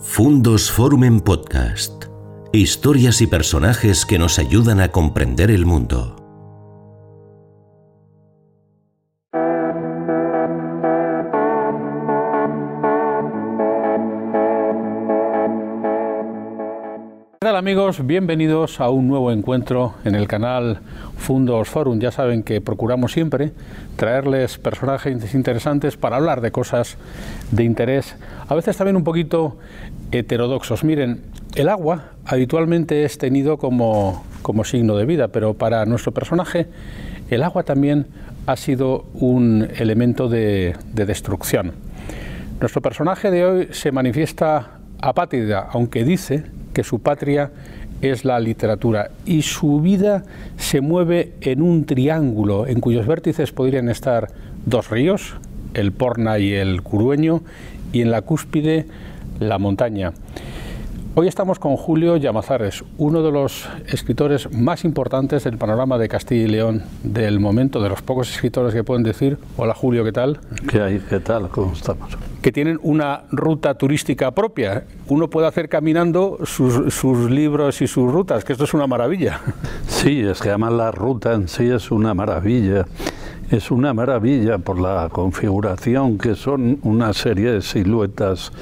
Fundos Forum en Podcast. Historias y personajes que nos ayudan a comprender el mundo. Amigos? Bienvenidos a un nuevo encuentro en el canal Fundos Forum. Ya saben que procuramos siempre traerles personajes interesantes para hablar de cosas de interés, a veces también un poquito heterodoxos. Miren, el agua habitualmente es tenido como, como signo de vida, pero para nuestro personaje el agua también ha sido un elemento de, de destrucción. Nuestro personaje de hoy se manifiesta apátrida, aunque dice que su patria es la literatura y su vida se mueve en un triángulo en cuyos vértices podrían estar dos ríos, el Porna y el Curueño, y en la cúspide la montaña. Hoy estamos con Julio Llamazares, uno de los escritores más importantes del panorama de Castilla y León del momento, de los pocos escritores que pueden decir, hola Julio, ¿qué tal? ¿Qué hay? ¿Qué tal? ¿Cómo estamos? Que tienen una ruta turística propia. Uno puede hacer caminando sus, sus libros y sus rutas, que esto es una maravilla. Sí, es que además la ruta en sí es una maravilla. Es una maravilla por la configuración, que son una serie de siluetas.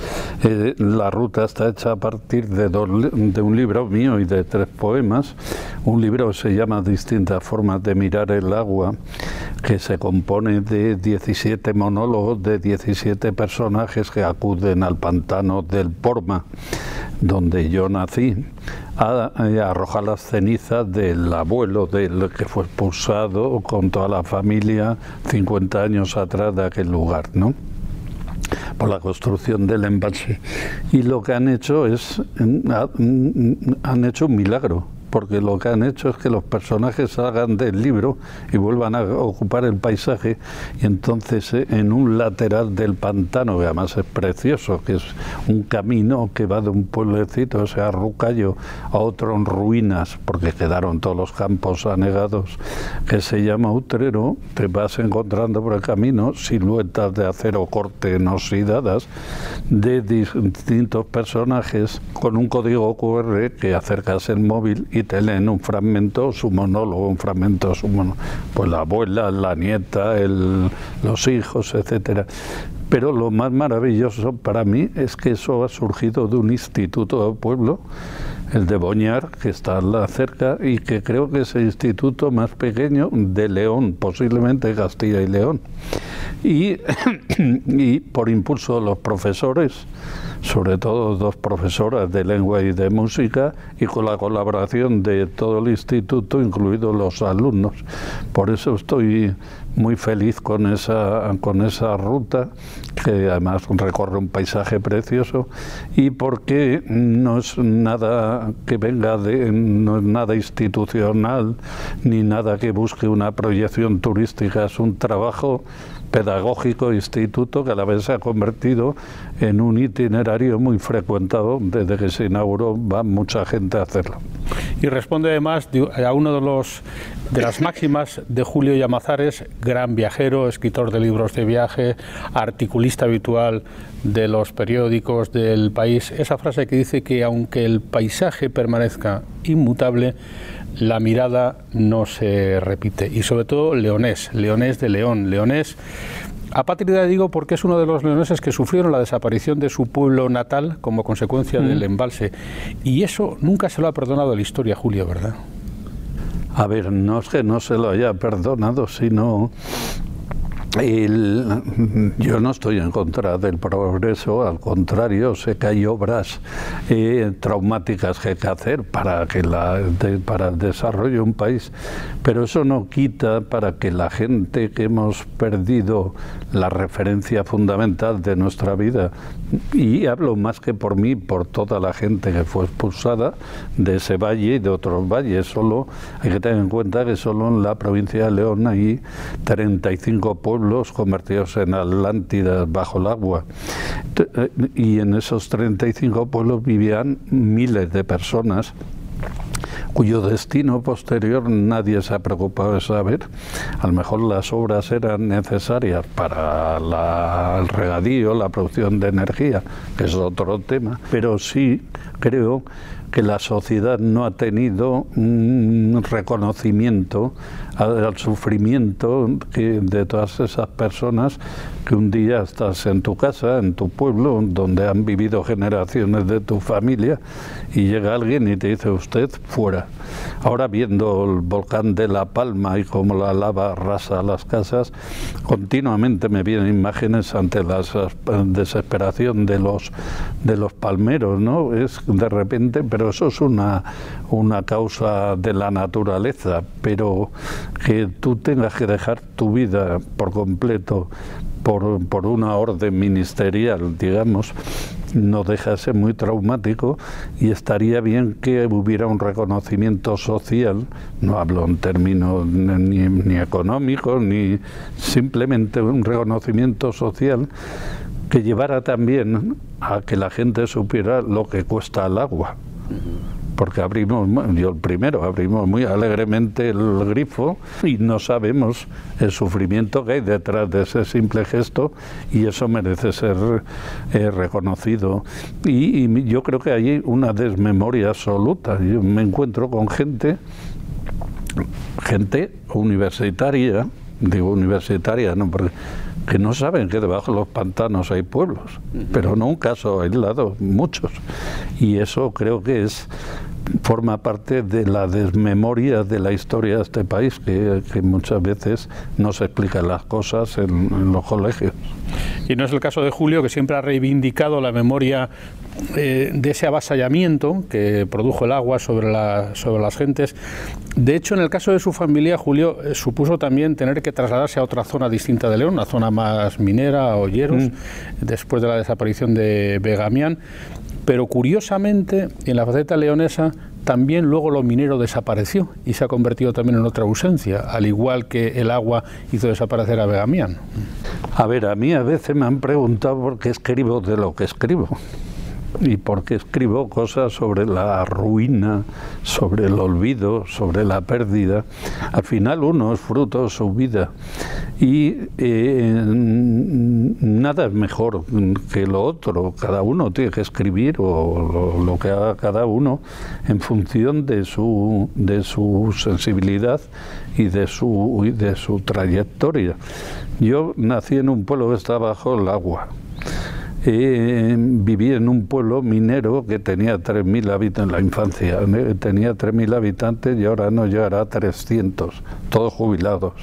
Eh, la ruta está hecha a partir de, dos, de, un libro mío y de tres poemas. Un libro se llama Distintas formas de mirar el agua, que se compone de 17 monólogos de 17 personajes que acuden al pantano del Porma, donde yo nací a, a arrojar las cenizas del abuelo del que fue expulsado con toda la familia 50 años atrás de aquel lugar, ¿no? por la construcción del embalse. Y lo que han hecho es, han hecho un milagro porque lo que han hecho es que los personajes salgan del libro y vuelvan a ocupar el paisaje y entonces eh, en un lateral del pantano, que además es precioso, que es un camino que va de un pueblecito, o sea, Rucayo, a otro en ruinas, porque quedaron todos los campos anegados, que se llama Utrero, te vas encontrando por el camino siluetas de acero corte no oxidadas de distintos personajes con un código QR que acercas el móvil y te leen un fragmento, su monólogo, un fragmento, su monólogo, pues la abuela, la nieta, el, los hijos, etcétera. Pero lo más maravilloso para mí es que eso ha surgido de un instituto del pueblo, el de Boñar, que está cerca y que creo que es el instituto más pequeño de León, posiblemente Castilla y León. Y, y por impulso de los profesores, sobre todo dos profesoras de lengua y de música, y con la colaboración de todo el instituto, incluidos los alumnos. Por eso estoy muy feliz con esa, con esa ruta, que además recorre un paisaje precioso, y porque no es nada que venga de, no es nada institucional, ni nada que busque una proyección turística, es un trabajo pedagógico instituto que a la vez se ha convertido en un itinerario muy frecuentado desde que se inauguró, va mucha gente a hacerlo. Y responde además a uno de los de las máximas de Julio Llamazares, gran viajero, escritor de libros de viaje, articulista habitual de los periódicos del país, esa frase que dice que aunque el paisaje permanezca inmutable, la mirada no se repite. Y sobre todo leonés, leonés de León, leonés Apátrida digo porque es uno de los leoneses que sufrieron la desaparición de su pueblo natal como consecuencia del embalse. Y eso nunca se lo ha perdonado la historia, Julio, ¿verdad? A ver, no es que no se lo haya perdonado, sino yo no estoy en contra del progreso, al contrario, sé que hay obras eh, traumáticas que hay que hacer para, que la, para el desarrollo de un país, pero eso no quita para que la gente que hemos perdido la referencia fundamental de nuestra vida, y hablo más que por mí, por toda la gente que fue expulsada de ese valle y de otros valles, solo hay que tener en cuenta que solo en la provincia de León hay 35 pueblos convertidos en Atlántidas bajo el agua. Eh, y en esos 35 pueblos vivían miles de personas cuyo destino posterior nadie se ha preocupado de saber. A lo mejor las obras eran necesarias para el regadío, la producción de energía, que es otro tema, pero sí creo que la sociedad no ha tenido un reconocimiento al sufrimiento de todas esas personas que un día estás en tu casa, en tu pueblo, donde han vivido generaciones de tu familia, y llega alguien y te dice usted fuera. Ahora viendo el volcán de La Palma y cómo la lava arrasa las casas, continuamente me vienen imágenes ante la desesperación de los de los palmeros, ¿no? Es de repente, pero eso es una, una causa de la naturaleza, pero que tú tengas que dejar tu vida por completo por, por una orden ministerial, digamos, no deja de ser muy traumático y estaría bien que hubiera un reconocimiento social, no hablo en términos ni, ni económicos, ni simplemente un reconocimiento social que llevara también a que la gente supiera lo que cuesta el agua porque abrimos, yo el primero, abrimos muy alegremente el grifo y no sabemos el sufrimiento que hay detrás de ese simple gesto y eso merece ser eh, reconocido. Y, yo creo que hay una desmemoria absoluta. Yo me encuentro con gente, gente universitaria, digo universitaria, no porque que no saben que debajo de los pantanos hay pueblos, pero no un caso aislado, muchos. Y eso creo que es forma parte de la desmemoria de la historia de este país, que, muchas veces no se explican las cosas en, los colegios. Y no es el caso de Julio, que siempre ha reivindicado la memoria eh, de ese avasallamiento que produjo el agua sobre, la, sobre las gentes. De hecho, en el caso de su familia, Julio eh, supuso también tener que trasladarse a otra zona distinta de León, una zona más minera, Olleros, mm. después de la desaparición de Begamián. Pero curiosamente, en la faceta leonesa también luego lo minero desapareció y se ha convertido también en otra ausencia, al igual que el agua hizo desaparecer a Begamián. A ver, a mí a veces me han preguntado por qué escribo de lo que escribo y porque escribo cosas sobre la ruina, sobre el olvido, sobre la pérdida. Al final uno es fruto de su vida y eh, nada es mejor que lo otro. Cada uno tiene que escribir o lo, que haga cada uno en función de su, de su sensibilidad y de su, y de su trayectoria. Yo nací en un pueblo que está bajo el agua eh, viví en un pueblo minero que tenía 3.000 habitantes en la infancia, tenía 3.000 habitantes y ahora no llegará a 300, todos jubilados.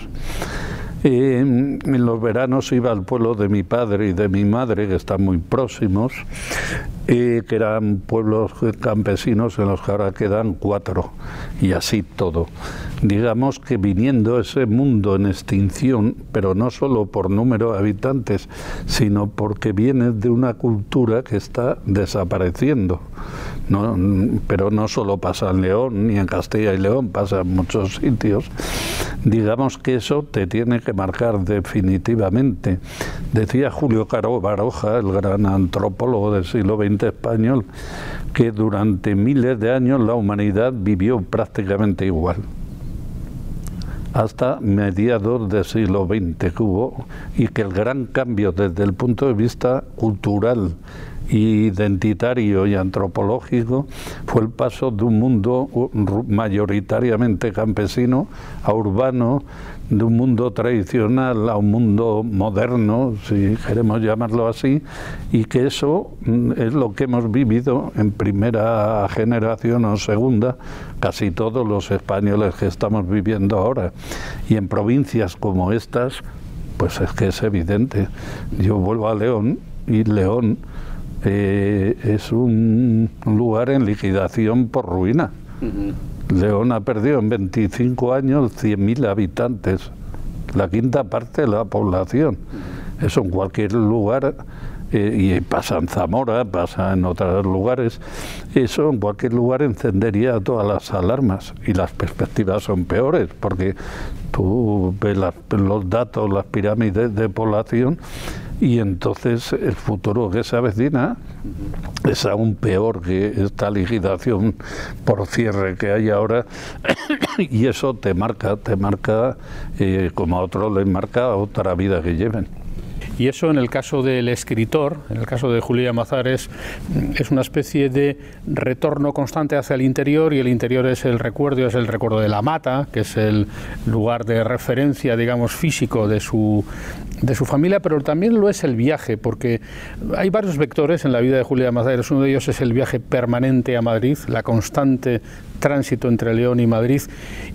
En los veranos iba al pueblo de mi padre y de mi madre, que están muy próximos, que eran pueblos campesinos en los que ahora quedan cuatro, y así todo. Digamos que viniendo ese mundo en extinción, pero no solo por número de habitantes, sino porque viene de una cultura que está desapareciendo. No, pero no solo pasa en León, ni en Castilla y León, pasa en muchos sitios. Digamos que eso te tiene que marcar definitivamente. Decía Julio Caro Baroja, el gran antropólogo del siglo XX, español que durante miles de años la humanidad vivió prácticamente igual hasta mediados del siglo XX que hubo y que el gran cambio desde el punto de vista cultural identitario y antropológico fue el paso de un mundo mayoritariamente campesino a urbano, de un mundo tradicional a un mundo moderno, si queremos llamarlo así, y que eso mm, es lo que hemos vivido en primera generación o segunda, casi todos los españoles que estamos viviendo ahora. Y en provincias como estas, pues es que es evidente. Yo vuelvo a León y León eh, es un lugar en liquidación por ruina. León ha perdido en 25 años 100.000 habitantes, la quinta parte de la población. Eso en cualquier lugar, eh, y pasa en Zamora, pasa en otros lugares, eso en cualquier lugar encendería todas las alarmas y las perspectivas son peores, porque tú ves los datos, las pirámides de población y entonces el futuro que se avecina es aún peor que esta liquidación por cierre que hay ahora y eso te marca, te marca eh, como a otros les marca otra vida que lleven. Y eso en el caso del escritor, en el caso de Julia Mazares, es una especie de retorno constante hacia el interior y el interior es el recuerdo, es el recuerdo de la mata, que es el lugar de referencia, digamos, físico de su, de su familia, pero también lo es el viaje, porque hay varios vectores en la vida de Julia Mazares. Uno de ellos es el viaje permanente a Madrid, la constante tránsito entre León y Madrid,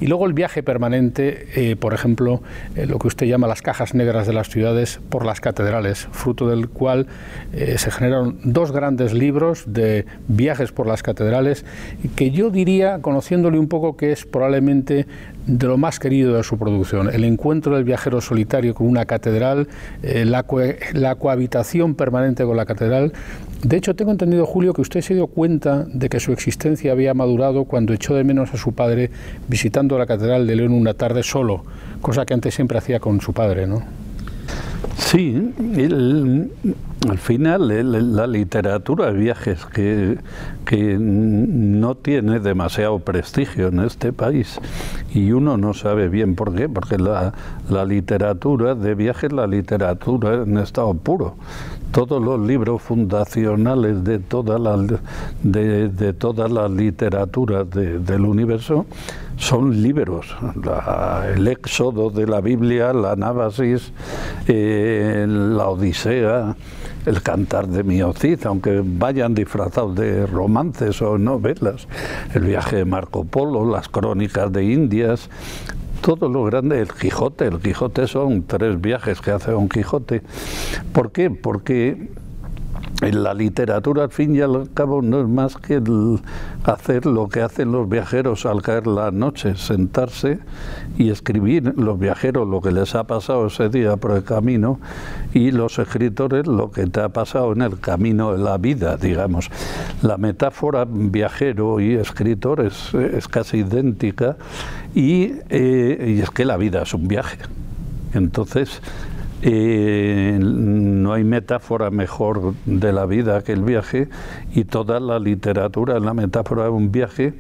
y luego el viaje permanente, eh, por ejemplo, eh, lo que usted llama las cajas negras de las ciudades por las catedrales, fruto del cual eh, se generaron dos grandes libros de viajes por las catedrales, que yo diría, conociéndole un poco, que es probablemente de lo más querido de su producción, el encuentro del viajero solitario con una catedral, la, la cohabitación permanente con la catedral. De hecho, tengo entendido, Julio, que usted se dio cuenta de que su existencia había madurado cuando echó de menos a su padre visitando la Catedral de León una tarde solo, cosa que antes siempre hacía con su padre, ¿no? Sí, al final la literatura de viajes que, que, no tiene demasiado prestigio en este país y uno no sabe bien por qué, porque la, la literatura de viajes, la literatura en estado puro, todos los libros fundacionales de todas las de, de todas las literaturas del universo son libros. el Éxodo de la Biblia, la Nábasis, eh, la Odisea, el Cantar de Miocid, aunque vayan disfrazados de romances o novelas, el viaje de Marco Polo, las crónicas de Indias, todo lo grande, el Quijote, el Quijote son tres viajes que hace un Quijote. ¿Por qué? Porque en la literatura, al fin y al cabo, no es más que hacer lo que hacen los viajeros al caer la noche, sentarse y escribir los viajeros lo que les ha pasado ese día por el camino y los escritores lo que te ha pasado en el camino de la vida, digamos. La metáfora viajero y escritor es, casi idéntica y, eh, y es que la vida es un viaje. Entonces, no hay metáfora mejor de la vida que el viaje y toda la literatura es la metáfora de un viaje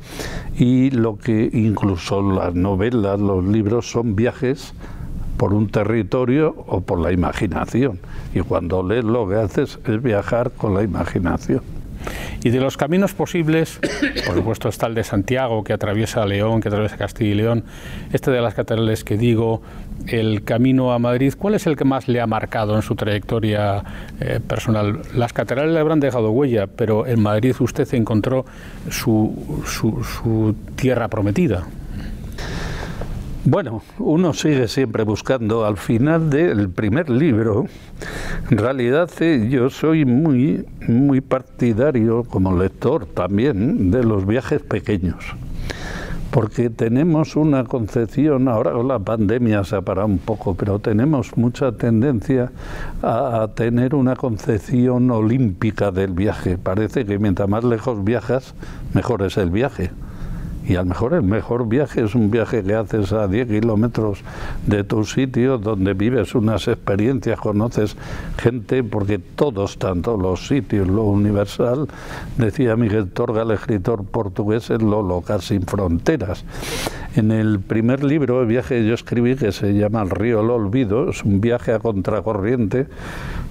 y lo que incluso las novelas, los libros son viajes por un territorio o por la imaginación y cuando lees lo que haces es viajar con la imaginación. Y de los caminos posibles, por supuesto está el de Santiago, que atraviesa León, que atraviesa Castilla y León, este de las catedrales que digo, el camino a Madrid, ¿cuál es el que más le ha marcado en su trayectoria eh, personal? Las catedrales le habrán dejado huella, pero en Madrid usted encontró su, su tierra prometida. Bueno, uno sigue siempre buscando. Al final del primer libro, en realidad eh, yo soy muy, muy partidario como lector también de los viajes pequeños. Porque tenemos una concepción, ahora la pandemia se ha parado un poco, pero tenemos mucha tendencia a tener una concepción olímpica del viaje. Parece que mientras más lejos viajas, mejor es el viaje. Y a lo mejor el mejor viaje es un viaje que haces a 10 kilómetros de tu sitio, donde vives unas experiencias, conoces gente, porque todos, tanto los sitios, lo universal, decía Miguel Torga, el escritor portugués, es lo local sin fronteras. En el primer libro, el viaje que yo escribí, que se llama El río El Olvido, es un viaje a contracorriente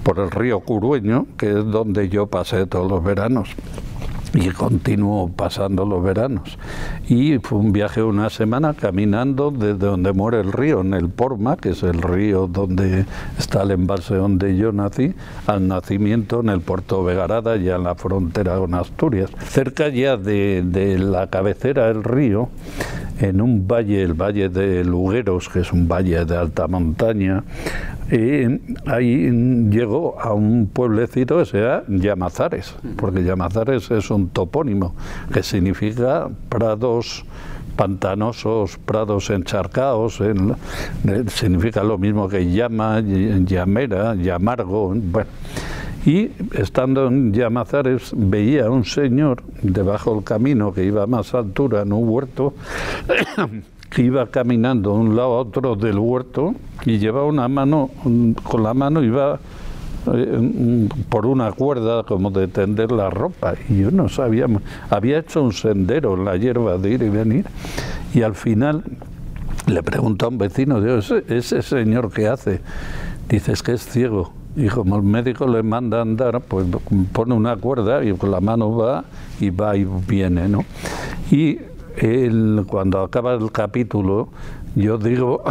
por el río Curueño, que es donde yo pasé todos los veranos y continuó pasando los veranos. Y fue un viaje de una semana caminando desde donde muere el río, en el Porma, que es el río donde está el embalse donde yo nací, al nacimiento en el puerto Vegarada, ya en la frontera con Asturias. Cerca ya de, de la cabecera del río, en un valle, el valle de Lugueros, que es un valle de alta montaña, y ahí llegó a un pueblecito que se llama Llamazares, porque Llamazares es un topónimo que significa prados pantanosos, prados encharcados, significa lo mismo que llama, llamera, llamargo, bueno. Y estando en Llamazares veía a un señor debajo del camino que iba a más altura en un huerto que iba caminando de un lado a otro del huerto y llevaba una mano, con la mano iba eh, por una cuerda como de tender la ropa y yo no sabía, había hecho un sendero en la hierba de ir y venir y al final le pregunto a un vecino, ¿ese, ese señor qué hace? Dice, es que es ciego. Y como el médico le manda andar, pues pone una cuerda y con la mano va y va y viene, ¿no? Y él, cuando acaba el capítulo, yo digo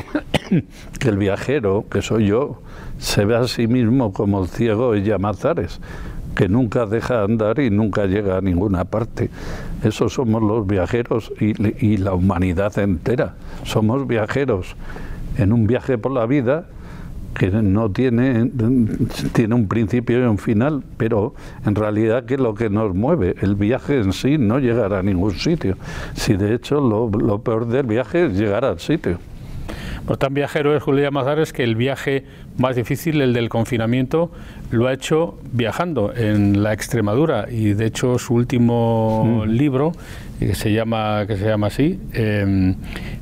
que el viajero, que soy yo, se ve a sí mismo como el ciego de Llamazares, que nunca deja andar y nunca llega a ninguna parte. Esos somos los viajeros y la humanidad entera. Somos viajeros en un viaje por la vida que no tiene, tiene un principio y un final, pero en realidad ¿qué es lo que nos mueve? El viaje en sí no llegará a ningún sitio. Si de hecho lo, lo peor del viaje es llegar al sitio. Pues tan viajero es Julián Mazares que el viaje más difícil, el del confinamiento, lo ha hecho viajando en la Extremadura y de hecho su último mm. libro, que se llama, que se llama así, em,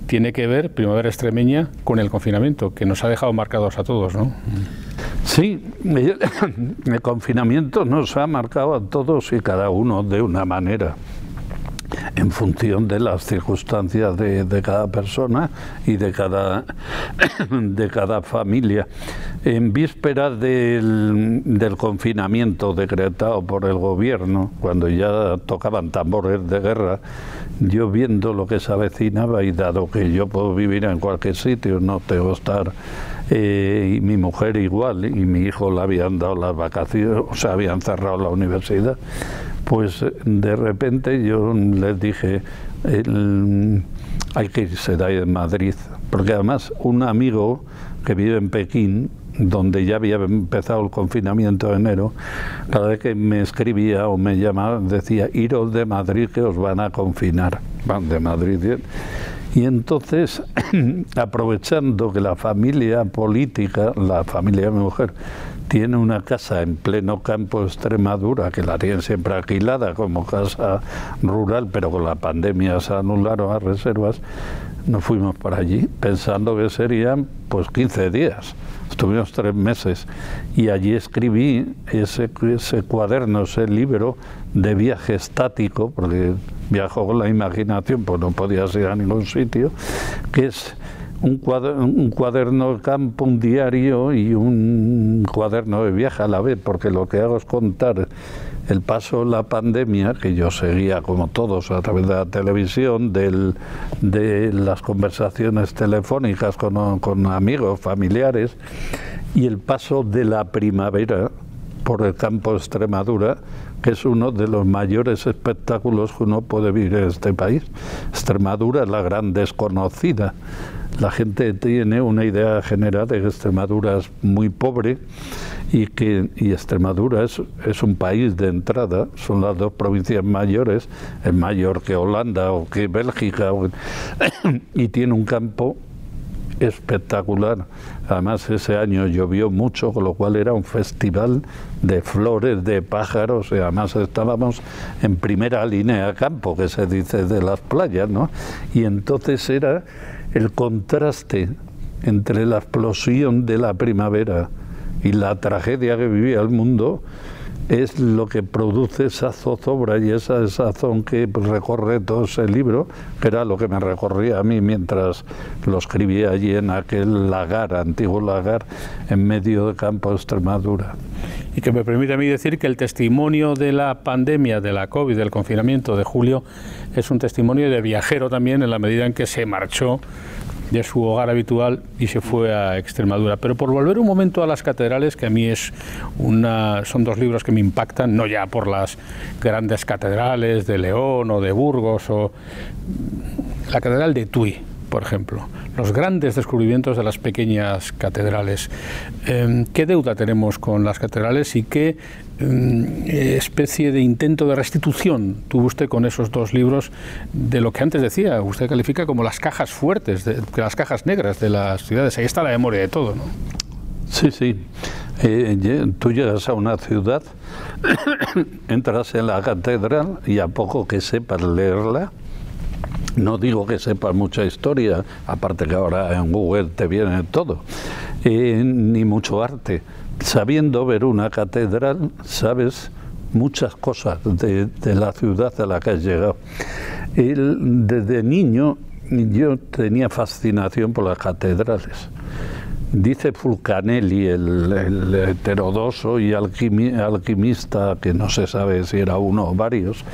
tiene que ver, Primavera Extremeña, con el confinamiento, que nos ha dejado marcados a todos, ¿no? Sí, el confinamiento nos ha marcado a todos y cada uno de una manera en función de las circunstancias de, cada persona y de cada, de cada familia. En vísperas del, confinamiento decretado por el gobierno, cuando ya tocaban tambores de guerra, yo viendo lo que se avecinaba y dado que yo puedo vivir en cualquier sitio, no tengo que estar eh, y mi mujer igual, y mi hijo le habían dado las vacaciones, o sea, habían cerrado la universidad, pues de repente yo les dije, hay que irse de Madrid, porque además un amigo que vive en Pekín, donde ya había empezado el confinamiento de enero, cada vez que me escribía o me llamaba decía, iros de Madrid que os van a confinar. Van de Madrid. Y entonces, aprovechando que la familia política, la familia de mi mujer, tiene una casa en pleno campo Extremadura, que la tienen siempre alquilada como casa rural, pero con la pandemia se anularon las reservas, nos fuimos para allí pensando que serían pues 15 días. Estuvimos tres meses y allí escribí ese, ese cuaderno, ese libro de viaje estático, porque viajó con la imaginación, pues no podía ir a ningún sitio, que es un cuaderno, un cuaderno de campo, un diario y un cuaderno de viaje a la vez, porque lo que hago es contar el paso de la pandemia, que yo seguía como todos a través de la televisión, del, de las conversaciones telefónicas con, amigos, familiares, y el paso de la primavera por el campo Extremadura, que es uno de los mayores espectáculos que uno puede vivir en este país. Extremadura es la gran desconocida la gente tiene una idea general de que Extremadura es muy pobre y que y Extremadura es, es un país de entrada, son las dos provincias mayores, es mayor que Holanda o que Bélgica, y tiene un campo espectacular. Además, ese año llovió mucho, con lo cual era un festival de flores, de pájaros, y además estábamos en primera línea campo, que se dice de las playas, ¿no? Y entonces era el contraste entre la explosión de la primavera y la tragedia que vivía el mundo es lo que produce esa zozobra y esa sazón que recorre todo ese libro, que era lo que me recorría a mí mientras lo escribía allí en aquel lagar, antiguo lagar, en medio de campo de Extremadura. Y que me permite a mí decir que el testimonio de la pandemia, de la COVID, del confinamiento de julio, es un testimonio de viajero también en la medida en que se marchó de su hogar habitual y se fue a Extremadura. Pero por volver un momento a las catedrales, que a mí es una, son dos libros que me impactan, no ya por las grandes catedrales de León o de Burgos o la catedral de Tui, por ejemplo, los grandes descubrimientos de las pequeñas catedrales. Em, ¿Qué deuda tenemos con las catedrales y qué em, especie de intento de restitución tuvo usted con esos dos libros de lo que antes decía? Usted califica como las cajas fuertes, de, las cajas negras de las ciudades. Ahí está la memoria de todo, ¿no? Sí, sí. Eh, tú llegas a una ciudad, entras en la catedral y a poco que sepas leerla, no digo que sepas mucha historia, aparte que ahora en Google te viene todo, eh, ni mucho arte, sabiendo ver una catedral, sabes muchas cosas de, la ciudad a la que has llegado. desde niño yo tenía fascinación por las catedrales. Dice Fulcanelli, el, heterodoso y alquimista, que no se sabe si era uno o varios,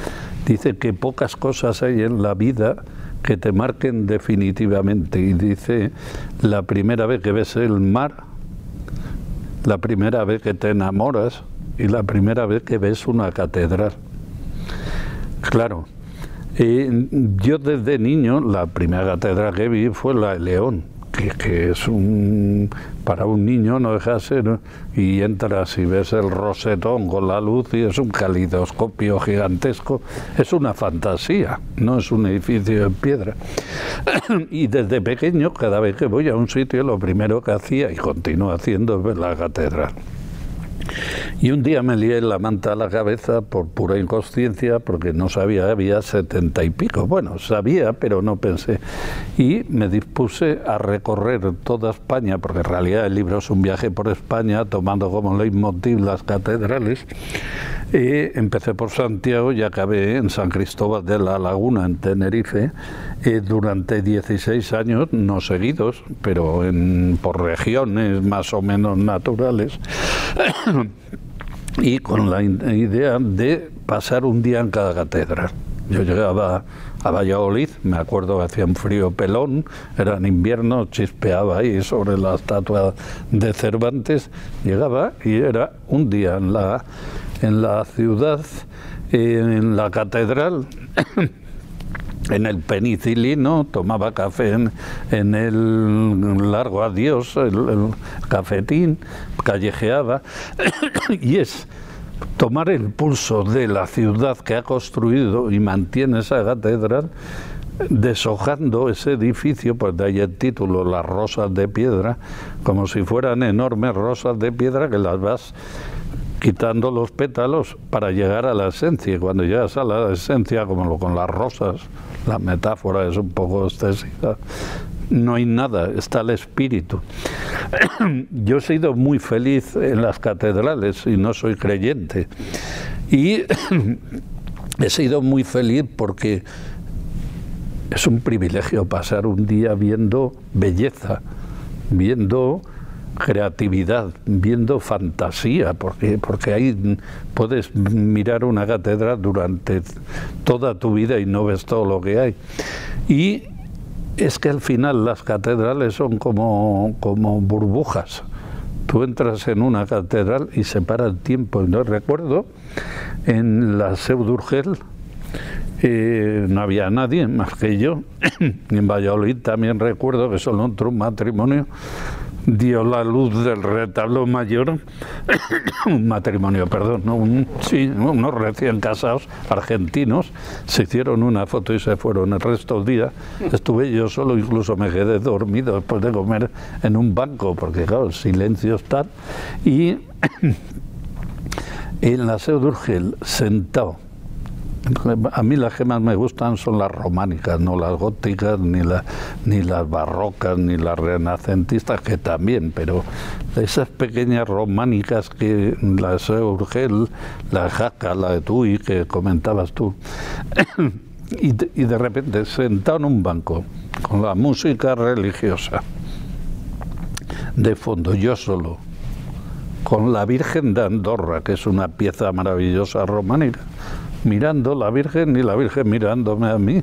dice que pocas cosas hay en la vida que te marquen definitivamente. Y dice, la primera vez que ves el mar, la primera vez que te enamoras y la primera vez que ves una catedral. Claro, yo desde niño, la primera catedral que vi fue la de León que, es un para un niño no deja de ser y entras y ves el rosetón con la luz y es un calidoscopio gigantesco. Es una fantasía no es un edificio en piedra. Y desde pequeño cada vez que voy a un sitio lo primero que hacía y continúo haciendo es ver la catedral y un día me lié la manta a la cabeza por pura inconsciencia, porque no sabía, había setenta y pico. Bueno, sabía, pero no pensé. Y me dispuse a recorrer toda España, porque en realidad el libro es un viaje por España, tomando como leitmotiv las catedrales. Y empecé por Santiago y acabé en San Cristóbal de la Laguna, en Tenerife, eh, durante 16 años, no seguidos, pero en, por regiones más o menos naturales. Y con la idea de pasar un día en cada catedral. Yo llegaba a Valladolid, me acuerdo que hacía un frío pelón, era en invierno, chispeaba ahí sobre la estatua de Cervantes, llegaba y era un día en la, en la ciudad, en la catedral, en el penicilino, tomaba café en, el largo adiós, el, cafetín, callejeaba, y es tomar el pulso de la ciudad que ha construido y mantiene esa catedral, deshojando ese edificio, pues de ahí el título, las rosas de piedra, como si fueran enormes rosas de piedra que las vas quitando los pétalos para llegar a la esencia. Y cuando llegas a la esencia, como lo con las rosas, la metáfora es un poco excesiva, no hay nada, está el espíritu. Yo he sido muy feliz en las catedrales y no soy creyente. Y he sido muy feliz porque es un privilegio pasar un día viendo belleza, viendo creatividad, viendo fantasía, porque, porque ahí puedes mirar una catedral durante toda tu vida y no ves todo lo que hay. Y es que al final las catedrales son como, como burbujas. Tú entras en una catedral y se para el tiempo. No recuerdo en la Seu d'Urgell, eh, no había nadie más que yo. en Valladolid también recuerdo que solo entró un matrimonio dio la luz del retablo mayor, un matrimonio, perdón, un, sí, unos recién casados argentinos, se hicieron una foto y se fueron. El resto del día estuve yo solo, incluso me quedé dormido después de comer en un banco, porque claro, silencio está. Y en la Seu d'Urgel, sentado, a mí las que más me gustan son las románicas, no las góticas, ni, ni las barrocas, ni las renacentistas, que también, pero esas pequeñas románicas que la de Urgel, la Jaca, la de Tui, que comentabas tú, y, y de repente sentado en un banco con la música religiosa de fondo, yo solo, con la Virgen de Andorra, que es una pieza maravillosa románica mirando la Virgen y la Virgen mirándome a mí.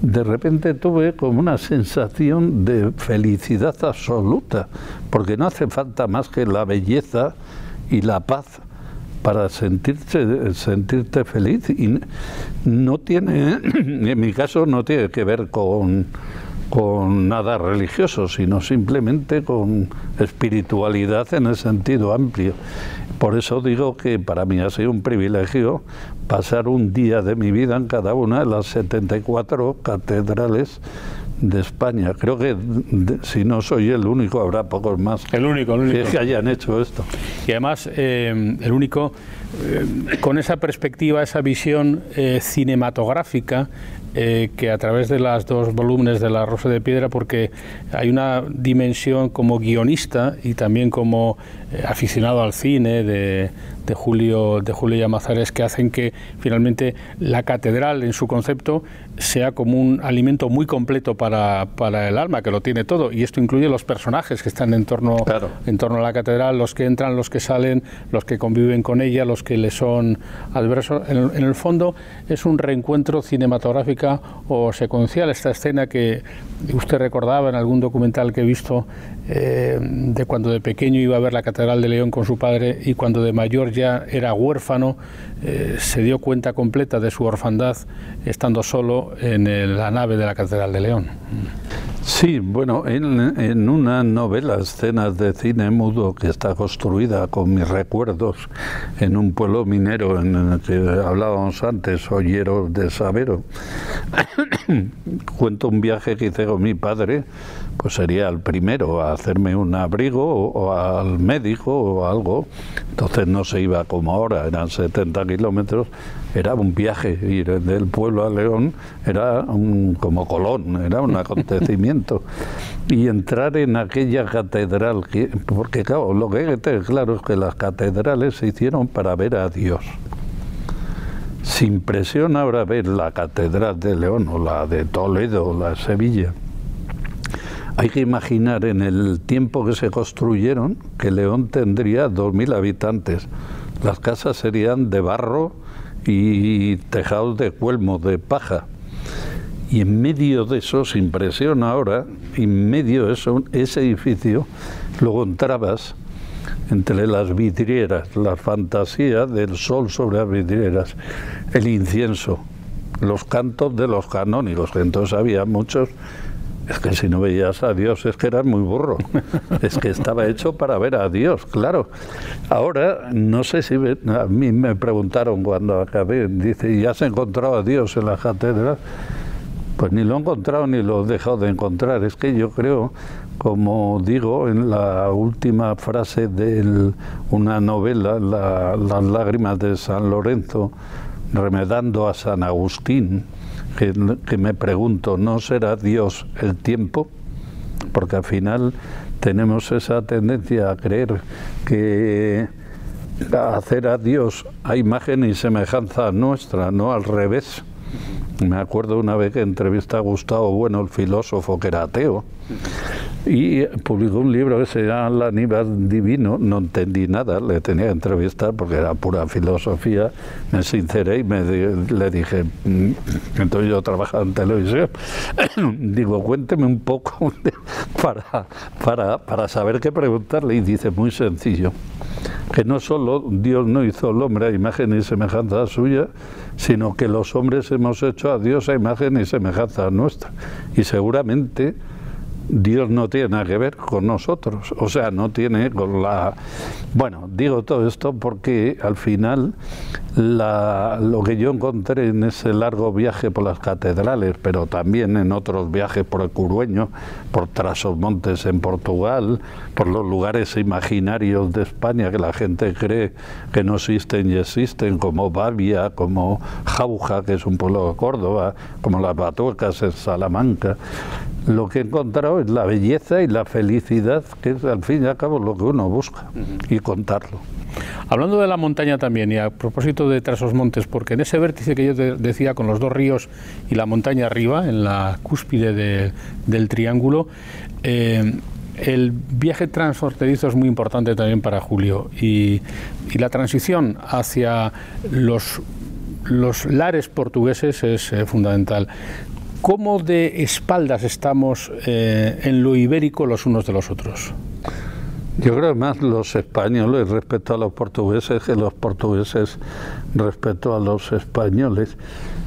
De repente tuve como una sensación de felicidad absoluta, porque no hace falta más que la belleza y la paz para sentirte, sentirte feliz. Y no tiene, en mi caso, no tiene que ver con, con nada religioso, sino simplemente con espiritualidad en el sentido amplio. Por eso digo que para mí ha sido un privilegio pasar un día de mi vida en cada una de las 74 catedrales de España. Creo que si no soy el único, habrá pocos más el único, el único. que hayan hecho esto. Y además, eh, el único eh, con esa perspectiva, esa visión eh, cinematográfica eh, que a través de las dos volúmenes de La Rosa de Piedra, porque hay una dimensión como guionista y también como aficionado al cine de, de, Julio de Julio Llamazares que hacen que finalmente la catedral en su concepto sea como un alimento muy completo para, para el alma, que lo tiene todo. Y esto incluye los personajes que están en torno, en torno a la catedral, los que entran, los que salen, los que conviven con ella, los que le son adversos. En en el fondo es un reencuentro cinematográfico o secuencial. Esta escena que usted recordaba en algún documental que he visto eh, de cuando de pequeño iba a ver la Catedral de León con su padre y cuando de mayor ya era huérfano, eh, se dio cuenta completa de su orfandad estando solo en la nave de la Catedral de León. Sí, bueno, en, una novela, Escenas de Cine Mudo, que está construida con mis recuerdos en un pueblo minero en el que hablábamos antes, Ollero de Sabero, cuento un viaje que hice con mi padre, pues sería el primero a hacerme un abrigo o, al médico o algo. Entonces no se iba como ahora, eran 70 kilómetros, era un viaje. Ir del pueblo a León era un, como Colón, era un acontecimiento. y entrar en aquella catedral, porque claro, lo que hay que tener claro es que las catedrales se hicieron para ver a Dios. Sin presión ahora ver la Catedral de León o la de Toledo o la de Sevilla. Hay que imaginar en el tiempo que se construyeron que León tendría 2.000 habitantes. Las casas serían de barro y tejados de cuelmo, de paja. Y en medio de eso, sin presión ahora, en medio de eso, ese edificio, luego entrabas entre las vidrieras, la fantasía del sol sobre las vidrieras, el incienso, los cantos de los canónigos, que entonces había muchos es que si no veías a Dios es que eras muy burro. Es que estaba hecho para ver a Dios, claro. Ahora, no sé si a mí me preguntaron cuando acabé, dice, ¿y has encontrado a Dios en la catedral? Pues ni lo he encontrado ni lo he dejado de encontrar. Es que yo creo, como digo en la última frase de una novela, Las lágrimas de San Lorenzo, remedando a San Agustín, que, me pregunto, ¿no será Dios el tiempo? Porque al final tenemos esa tendencia a creer que hacer a Dios a imagen y semejanza nuestra, no al revés. Me acuerdo una vez que entrevista a Gustavo Bueno, el filósofo que era ateo, y publicó un libro que se llama La Aníbal Divino. No entendí nada, le tenía que entrevistar porque era pura filosofía. Me sinceré y me le dije, mm, entonces yo trabajaba en televisión. Digo, cuénteme un poco para, para, para saber qué preguntarle. Y dice, muy sencillo, que no solo Dios no hizo al hombre a imagen y semejanza suya, sino que los hombres hemos hecho a Dios a imagen y semejanza nuestra. Y seguramente Dios no tiene nada que ver con nosotros, o sea, no tiene con la... Bueno, digo todo esto porque al final lo que yo encontré en ese largo viaje por las catedrales, pero también en otros viajes por el Curueño, por Trasomontes en Portugal, por los lugares imaginarios de España que la gente cree que no existen y existen, como Bavia, como Jauja, que es un pueblo de Córdoba, como las Batuecas en Salamanca, lo que he encontrado es la belleza y la felicidad, que es al fin y al cabo lo que uno busca, y contarlo. Hablando de la montaña también, y a propósito de Trasos Montes, porque en ese vértice que yo decía con los dos ríos y la montaña arriba, en la cúspide del triángulo, eh, el viaje transfronterizo es muy importante también para Julio y, la transición hacia los, los lares portugueses es eh, fundamental. ¿Cómo de espaldas estamos eh, en lo ibérico los unos de los otros? Yo creo más los españoles respecto a los portugueses que los portugueses respecto a los españoles.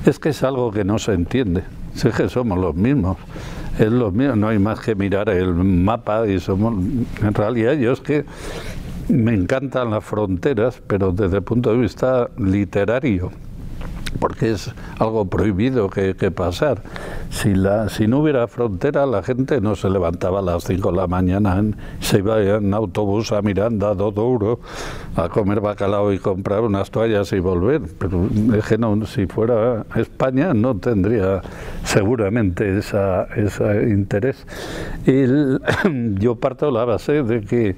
Es que es algo que no se entiende. Sé que somos los mismos. Es lo mismo, no hay más que mirar el mapa y somos. En realidad, yo es que me encantan las fronteras, pero desde el punto de vista literario porque es algo prohibido que, que pasar. Si, la, si no hubiera frontera, la gente no se levantaba a las 5 de la mañana, se iba en autobús a Miranda, a Dodouro, a comer bacalao y comprar unas toallas y volver. Pero es que no, si fuera España no tendría seguramente esa, ese interés. El, yo parto la base de que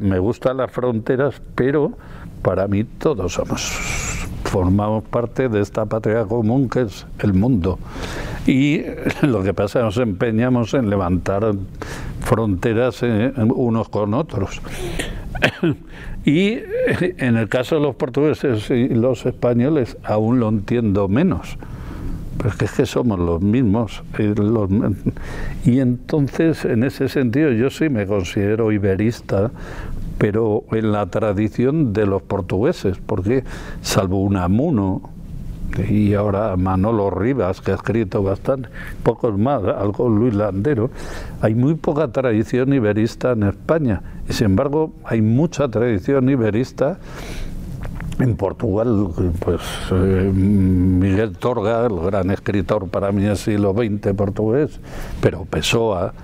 me gustan las fronteras, pero para mí todos somos formamos parte de esta patria común que es el mundo. Y lo que pasa nos empeñamos en levantar fronteras eh, unos con otros. Y en el caso de los portugueses y los españoles aún lo entiendo menos. Pero es que, somos los mismos. Eh, y entonces, en ese sentido, yo sí me considero iberista pero en la tradición de los portugueses, porque salvo Unamuno y ahora Manolo Rivas, que ha escrito bastante, pocos más, algo Luis Landero, hay muy poca tradición iberista en España. Y sin embargo, hay mucha tradición iberista en Portugal, pues eh, Miguel Torga, el gran escritor para mí del siglo XX portugués, pero Pessoa,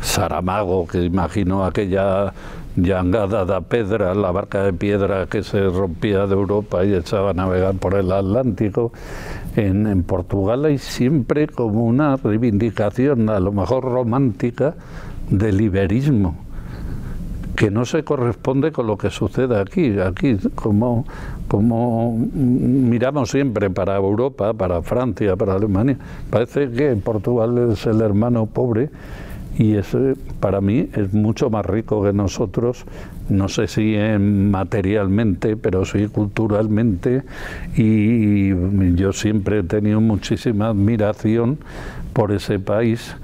Saramago, que imagino aquella Yangada da Pedra, la barca de piedra que se rompía de Europa y echaba a navegar por el Atlántico. En, en, Portugal hay siempre como una reivindicación, a lo mejor romántica, del iberismo, que no se corresponde con lo que sucede aquí. Aquí, como, como miramos siempre para Europa, para Francia, para Alemania, parece que Portugal es el hermano pobre y eso para mí es mucho más rico que nosotros, no sé si materialmente, pero sí culturalmente. Y yo siempre he tenido muchísima admiración por ese país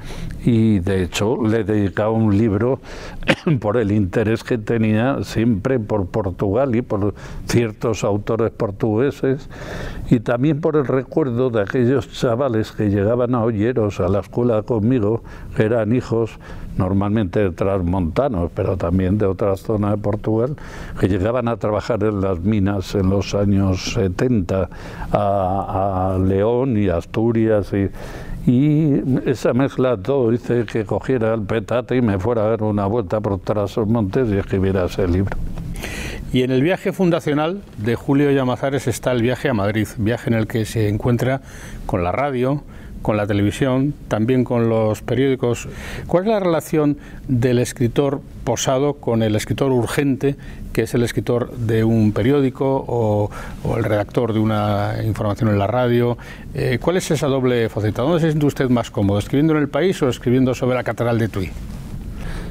y de hecho le he dedicado un libro por el interés que tenía siempre por Portugal y por ciertos autores portugueses y también por el recuerdo de aquellos chavales que llegaban a Olleros a la escuela conmigo, que eran hijos normalmente de transmontanos, pero también de otras zonas de Portugal, que llegaban a trabajar en las minas en los años 70 a, a León y Asturias y y esa mezcla todo hice que cogiera el petate y me fuera a dar una vuelta por tras los montes y escribiera ese libro. Y en el viaje fundacional de Julio Llamazares está el viaje a Madrid, viaje en el que se encuentra con la radio, con la televisión, también con los periódicos. ¿Cuál es la relación del escritor posado con el escritor urgente, que es el escritor de un periódico o, el redactor de una información en la radio? Eh, ¿Cuál es esa doble faceta? ¿Dónde se siente usted más cómodo, escribiendo en el país o escribiendo sobre la Catedral de Tui?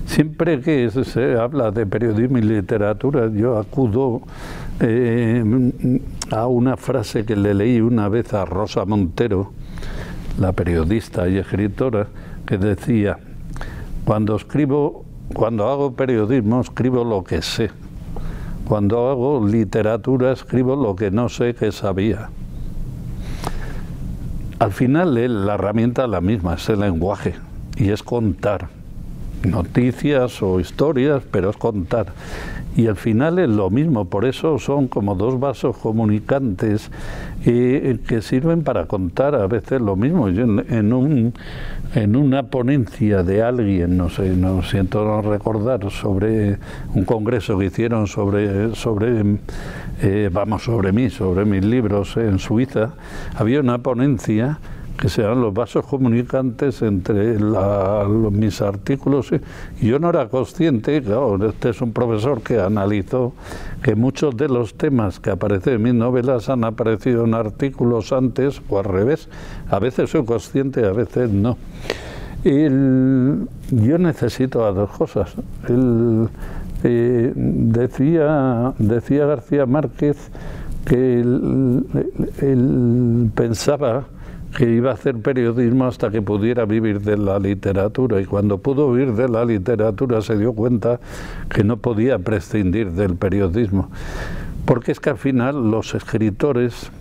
Siempre que se habla de periodismo y literatura, yo acudo eh, a una frase que le leí una vez a Rosa Montero, la periodista y escritora, que decía, cuando escribo, cuando hago periodismo, escribo lo que sé. Cuando hago literatura, escribo lo que no sé que sabía. Al final la herramienta es la misma, es el lenguaje y es contar noticias o historias, pero es contar. Y al final es lo mismo, por eso son como dos vasos comunicantes eh, que sirven para contar a veces lo mismo. En una ponencia de alguien, no sé, no siento no recordar, sobre un congreso que hicieron sobre, sobre eh, vamos, sobre mí, sobre mis libros en Suiza, había una ponencia que sean los vasos comunicantes entre mis artículos. Yo no era consciente, este es un profesor que analizó que muchos de los temas que aparecen en mis novelas han aparecido en artículos antes o al revés. A veces soy consciente, a veces no. yo necesito a dos cosas. Eh, decía, decía García Márquez que él pensaba que iba a hacer periodismo hasta que pudiera vivir de la literatura y cuando pudo vivir de la literatura se dio cuenta que no podía prescindir del periodismo. Porque es que al final los escritores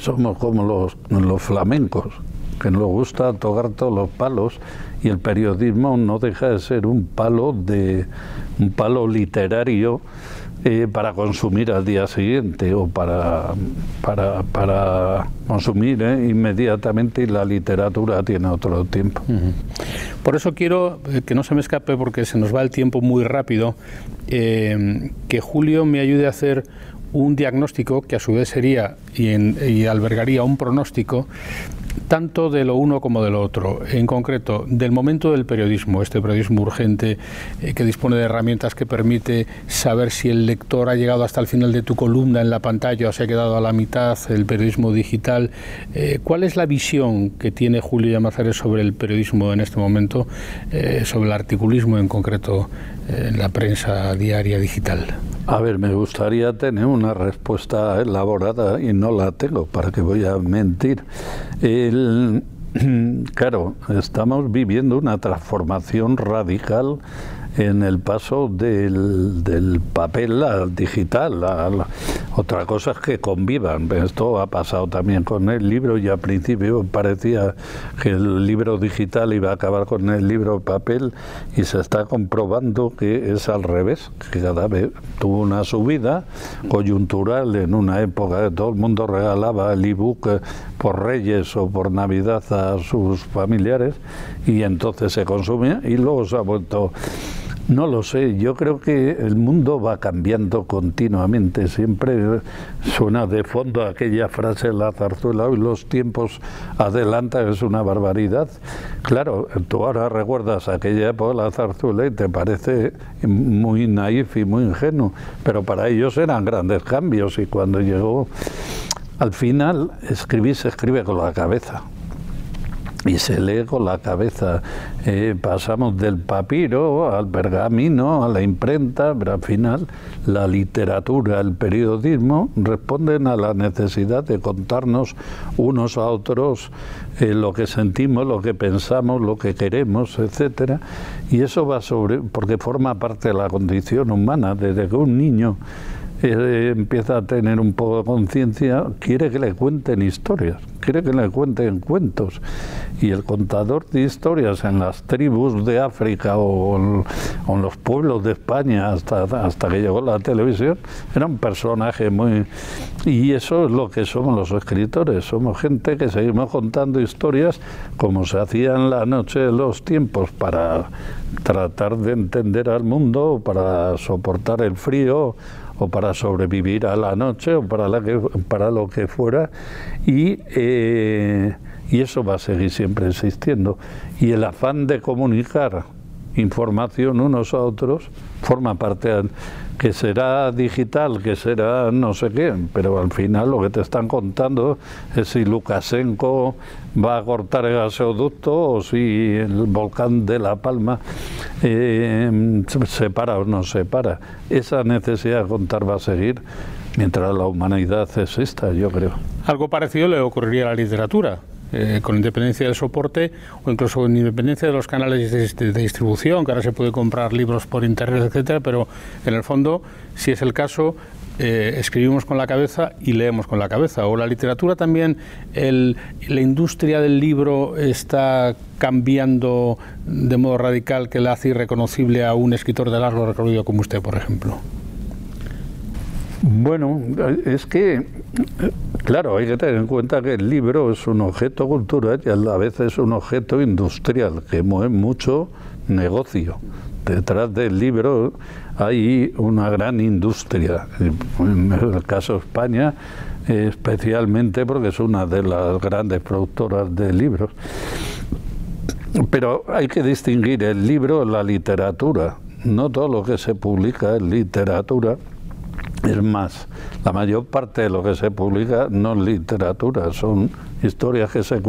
somos como los, los flamencos, que nos gusta tocar todos los palos y el periodismo no deja de ser un palo de un palo literario eh, para consumir al día siguiente o para, para, para consumir eh, inmediatamente y la literatura tiene otro tiempo. Por eso quiero eh, que no se me escape porque se nos va el tiempo muy rápido, que Julio me ayude a hacer un diagnóstico que a su vez sería y, y albergaría un pronóstico tanto de lo uno como de lo otro. En concreto, del momento del periodismo, este periodismo urgente eh, que dispone de herramientas que permite saber si el lector ha llegado hasta el final de tu columna en la pantalla o se ha quedado a la mitad, el periodismo digital. Eh, ¿Cuál es la visión que tiene Julio Llamazares sobre el periodismo en este momento, eh, sobre el articulismo en concreto en la prensa diaria digital? A ver, me gustaría tener una respuesta elaborada y no la tengo, ¿para que voy a mentir? El, claro, estamos viviendo una transformación radical en el paso del, del papel al digital. otra cosa es que convivan. Esto ha pasado también con el libro y al principio parecía que el libro digital iba a acabar con el libro papel y se está comprobando que es al revés, que cada vez tuvo una subida coyuntural en una época que todo el mundo regalaba el ebook por Reyes o por Navidad a sus familiares y entonces se consumía y luego se ha vuelto no lo sé, yo creo que el mundo va cambiando continuamente. Siempre suena de fondo aquella frase la zarzuela, hoy los tiempos adelantan, es una barbaridad. Claro, tú ahora recuerdas aquella época la zarzuela y te parece muy naif y muy ingenuo, pero para ellos eran grandes cambios y cuando llegó, al final, escribir se escribe con la cabeza y se lee con la cabeza. Eh, pasamos del papiro al pergamino, a la imprenta, pero al final la literatura, el periodismo responden a la necesidad de contarnos unos a otros eh, lo que sentimos, lo que pensamos, lo que queremos, etcétera. Y eso va sobre, porque forma parte de la condición humana, desde que un niño eh, empieza a tener un poco de conciencia, quiere que le cuenten historias, quiere que le cuenten cuentos. Y el contador de historias en las tribus de África o, en los pueblos de España hasta, hasta que llegó la televisión era un personaje muy... Y eso es lo que somos los escritores, somos gente que seguimos contando historias como se hacía en la noche de los tiempos para tratar de entender al mundo, para soportar el frío o para sobrevivir a la noche o para, la que, para lo que fuera y, eh, y eso va a seguir siempre existiendo. Y el afán de comunicar información unos a otros forma parte que será digital, que será no sé qué, pero al final lo que te están contando es si Lukashenko va a cortar el gasoducto o si el volcán de La Palma eh, se para o no se para. Esa necesidad de contar va a seguir mientras la humanidad exista, yo creo. Algo parecido le ocurriría a la literatura. Eh, con independencia del soporte o incluso con independencia de los canales de, distribución, que ahora se puede comprar libros por internet, etcétera, pero en el fondo, si es el caso, eh, escribimos con la cabeza y leemos con la cabeza. O la literatura también, la industria del libro está cambiando de modo radical que la hace irreconocible a un escritor de largo recorrido como usted, por ejemplo. Bueno, es que, claro, hay que tener en cuenta que el libro es un objeto cultural y a la vez es un objeto industrial que mueve mucho negocio. Detrás del libro hay una gran industria. En el caso de España, especialmente porque es una de las grandes productoras de libros. Pero hay que distinguir el libro de la literatura. No todo lo que se publica es literatura es más, la mayor parte de lo que se publica no es literatura, son historias que se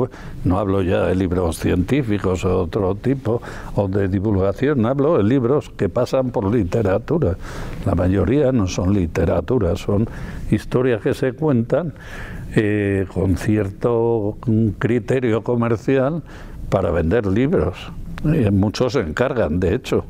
no hablo ya de libros científicos o otro tipo o de divulgación, hablo de libros que pasan por literatura. La mayoría no son literatura, son historias que se cuentan eh, con cierto criterio comercial para vender libros. Y muchos se encargan, de hecho.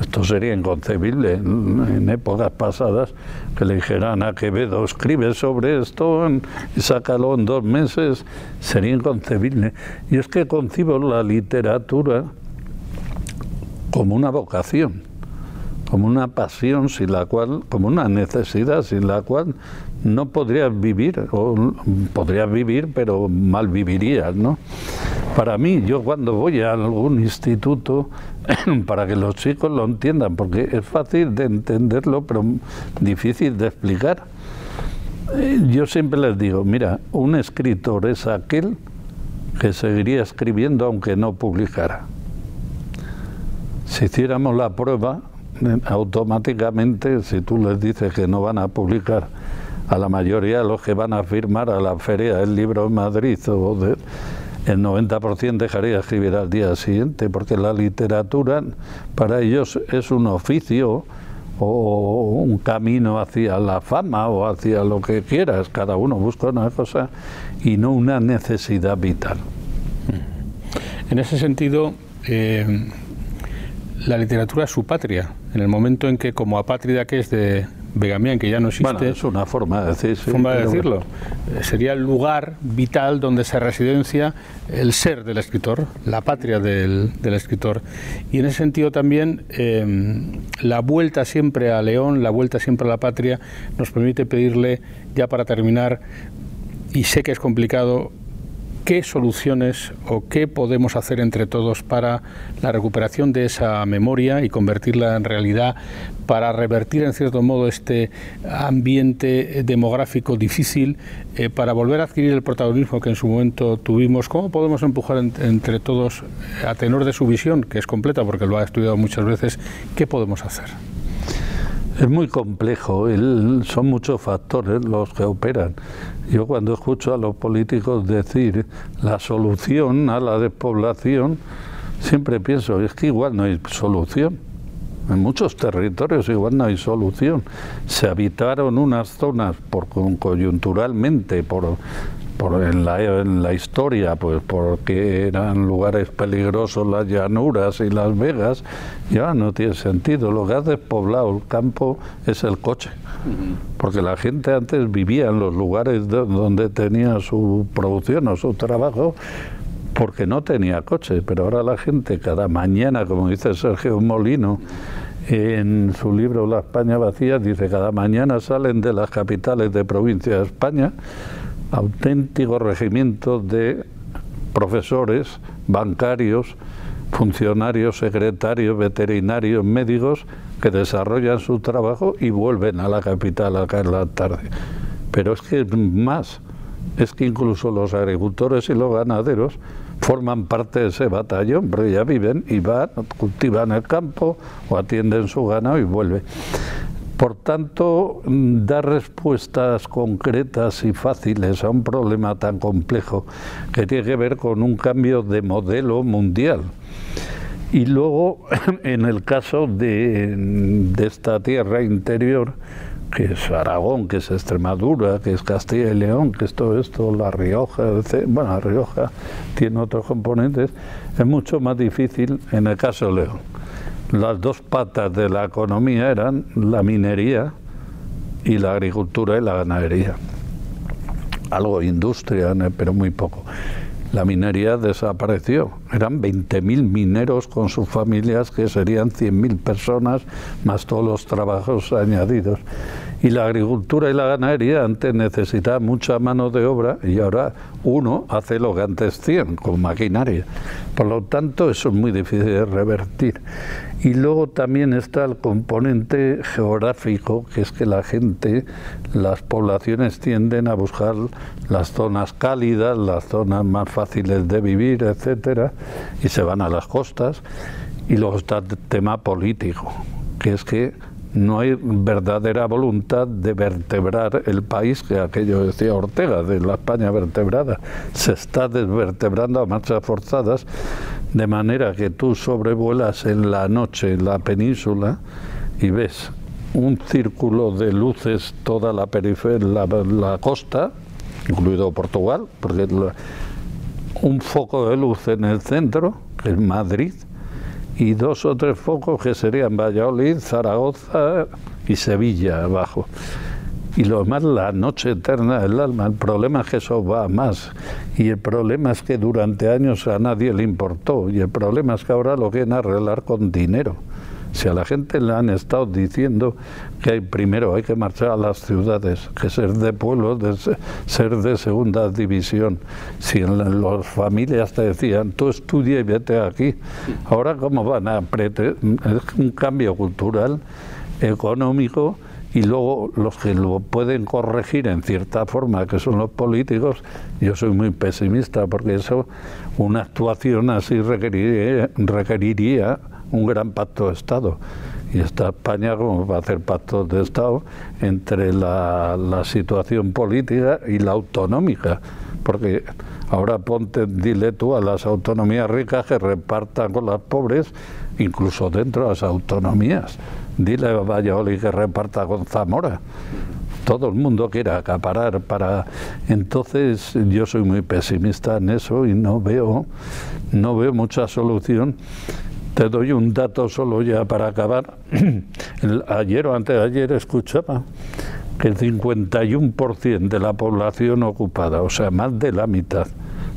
Esto sería inconcebible en, épocas pasadas que le dijeran a Quevedo, escribe sobre esto y sácalo en dos meses, sería inconcebible. Y es que concibo la literatura como una vocación, como una pasión sin la cual, como una necesidad sin la cual no podrías vivir, o podrías vivir, pero mal vivirías, ¿no? Para mí, yo cuando voy a algún instituto, para que los chicos lo entiendan, porque es fácil de entenderlo, pero difícil de explicar. Eh, yo siempre les digo, mira, un escritor es aquel que seguiría escribiendo aunque no publicara. Si hiciéramos la prueba, automáticamente, si tú les dices que no van a publicar, a la mayoría de los que van a firmar a la feria del libro en Madrid o el 90% dejaría de escribir al día siguiente, porque la literatura para ellos es un oficio o un camino hacia la fama o hacia lo que quieras, cada uno busca una cosa y no una necesidad vital. En ese sentido, eh, la literatura es su patria, en el momento en que como apátrida que es de Begamián, que ya no existe. es una forma de, decir, forma de decirlo. Eh, sería el lugar vital donde se residencia el ser del escritor, la patria del, escritor. Y en ese sentido también em, la vuelta siempre a León, la vuelta siempre a la patria, nos permite pedirle, ya para terminar, y sé que es complicado, ¿qué soluciones o qué podemos hacer entre todos para la recuperación de esa memoria y convertirla en realidad, para revertir en cierto modo este ambiente demográfico difícil, eh, para volver a adquirir el protagonismo que en su momento tuvimos? ¿Cómo podemos empujar entre todos, a tenor de su visión, que es completa porque lo ha estudiado muchas veces, qué podemos hacer? Es muy complejo, son muchos factores los que operan. Yo cuando escucho a los políticos decir la solución a la despoblación, siempre pienso, es que igual no hay solución. En muchos territorios igual no hay solución. Se habitaron unas zonas por coyunturalmente, por por en, la, en la historia, pues porque eran lugares peligrosos las llanuras y las vegas, ya no tiene sentido. Lo que ha despoblado el campo es el coche, porque la gente antes vivía en los lugares donde tenía su producción o su trabajo porque no tenía coche, pero ahora la gente cada mañana, como dice Sergio Molino, en su libro La España vacía, dice cada mañana salen de las capitales de provincia de España auténtico regimiento de profesores, bancarios, funcionarios, secretarios, veterinarios, médicos que desarrollan su trabajo y vuelven a la capital a caer la tarde. Pero es que más, es que incluso los agricultores y los ganaderos forman parte de ese batallón, porque ya viven y van, cultivan el campo o atienden su ganado y vuelven. Por tanto, mm, dar respuestas concretas y fáciles a un problema tan complejo que tiene que ver con un cambio de modelo mundial. Y luego, en el caso de, esta tierra interior, que es Aragón, que es Extremadura, que es Castilla y León, que es todo esto, La Rioja, bueno, La Rioja tiene otros componentes, es mucho más difícil en el caso de León las dos patas de la economía eran la minería y la agricultura y la ganadería. Algo industria, pero muy poco. La minería desapareció. Eran 20.000 mineros con sus familias, que serían 100.000 personas, más todos los trabajos añadidos. Y la agricultura y la ganadería antes necesitaban mucha mano de obra y ahora uno hace lo que antes 100 con maquinaria. Por lo tanto, eso es muy difícil de revertir. Y luego también está el componente geográfico, que es que la gente, las poblaciones tienden a buscar las zonas cálidas, las zonas más fáciles de vivir, etcétera, y se van a las costas. Y luego está el tema político, que es que no hay verdadera voluntad de vertebrar el país, que aquello decía Ortega, de la España vertebrada. Se está desvertebrando a marchas forzadas, de manera que tú sobrevuelas en la noche la península y ves un círculo de luces toda la periferia, la, costa, incluido Portugal, porque un foco de luz en el centro, que es Madrid, y dos o tres focos que serían Valladolid, Zaragoza y Sevilla abajo. Y lo demás, la noche eterna del alma. El problema es que eso va más. Y el problema es que durante años a nadie le importó. Y el problema es que ahora lo quieren arreglar con dinero. Si a la gente le han estado diciendo que primero hay que marchar a las ciudades, que ser de pueblo, de ser de segunda división. Si en las familias te decían, tú estudia y vete aquí, ahora cómo van a pretender un cambio cultural, económico, y luego los que lo pueden corregir en cierta forma, que son los políticos, yo soy muy pesimista porque eso, una actuación así requeriría un gran pacto de Estado. Y está España como va a hacer pactos de Estado entre la, situación política y la autonómica, porque ahora ponte, dile tú a las autonomías ricas que repartan con las pobres, incluso dentro de las autonomías Dile a Valladolid que reparta con Zamora. Todo el mundo quiere acaparar para. Entonces yo soy muy pesimista en eso y no veo, no veo mucha solución. Te doy un dato solo ya para acabar. ayer o antes de ayer escuchaba que el 51% de la población ocupada, o sea, más de la mitad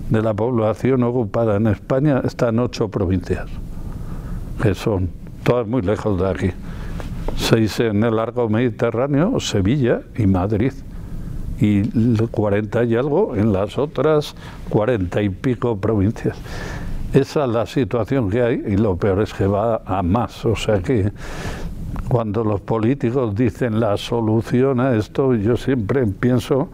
de la población ocupada en España está en ocho provincias, que son todas muy lejos de aquí seis en el arco mediterráneo, Sevilla y Madrid. Y 40 y algo en las otras 40 y pico provincias. Esa es la situación que hay y lo peor es que va a más. O sea que cuando los políticos dicen la solución a esto, yo siempre pienso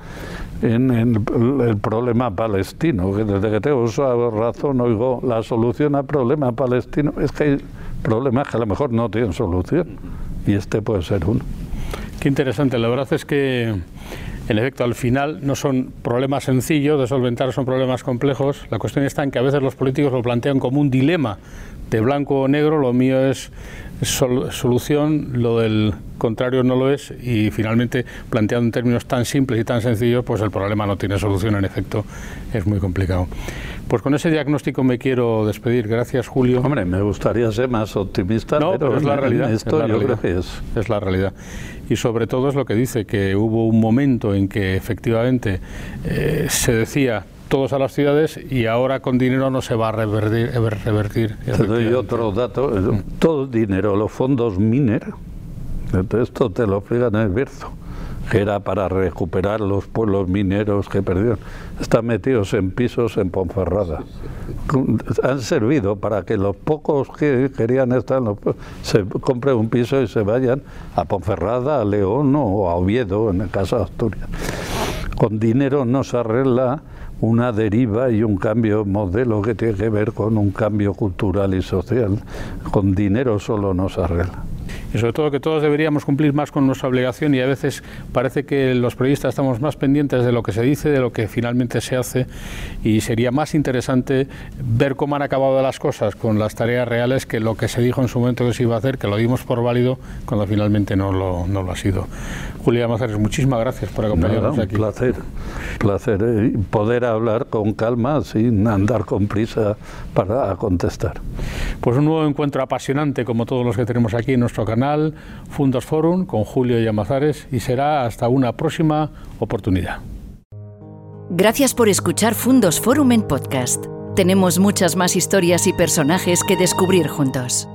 en, el problema palestino, desde que tengo razón oigo la solución al problema palestino, es que hay problemas que a lo mejor no tienen solución y este puede ser uno. Qué interesante, la verdad es que en efecto, al final no son problemas sencillos de solventar, son problemas complejos. La cuestión está en que a veces los políticos lo plantean como un dilema de blanco o negro, lo mío es solución, lo del contrario no lo es y finalmente planteando en términos tan simples y tan sencillos, pues el problema no tiene solución, en efecto, es muy complicado. Pues con ese diagnóstico me quiero despedir. Gracias, Julio. Hombre, me gustaría ser más optimista, pero, es la realidad. Esto yo creo que es. Es la realidad. Y sobre todo es lo que dice, que hubo un momento en que efectivamente eh, se decía todos a las ciudades y ahora con dinero no se va a revertir. revertir te doy otro dato. Todo dinero, los fondos MINER, esto te lo explican en el verso era para recuperar los pueblos mineros que perdieron, están metidos en pisos en Ponferrada. Han servido para que los pocos que querían estar en los se compren un piso y se vayan a Ponferrada, a León o a Oviedo, en el caso de Asturias. Con dinero no se arregla una deriva y un cambio modelo que tiene que ver con un cambio cultural y social. Con dinero solo no se arregla y sobre todo que todos deberíamos cumplir más con nuestra obligación y a veces parece que los periodistas estamos más pendientes de lo que se dice, de lo que finalmente se hace y sería más interesante ver cómo han acabado las cosas con las tareas reales que lo que se dijo en su momento que se iba a hacer, que lo dimos por válido cuando finalmente no lo, no lo ha sido. Julia Mazares, muchísimas gracias por acompañarnos un aquí. Placer, placer eh, poder hablar con calma sin andar con prisa para contestar. Pues un nuevo encuentro apasionante como todos los que tenemos aquí en nuestro Fundos Forum con Julio Llamazares y será hasta una próxima oportunidad. Gracias por escuchar Fundos Forum en podcast. Tenemos muchas más historias y personajes que descubrir juntos.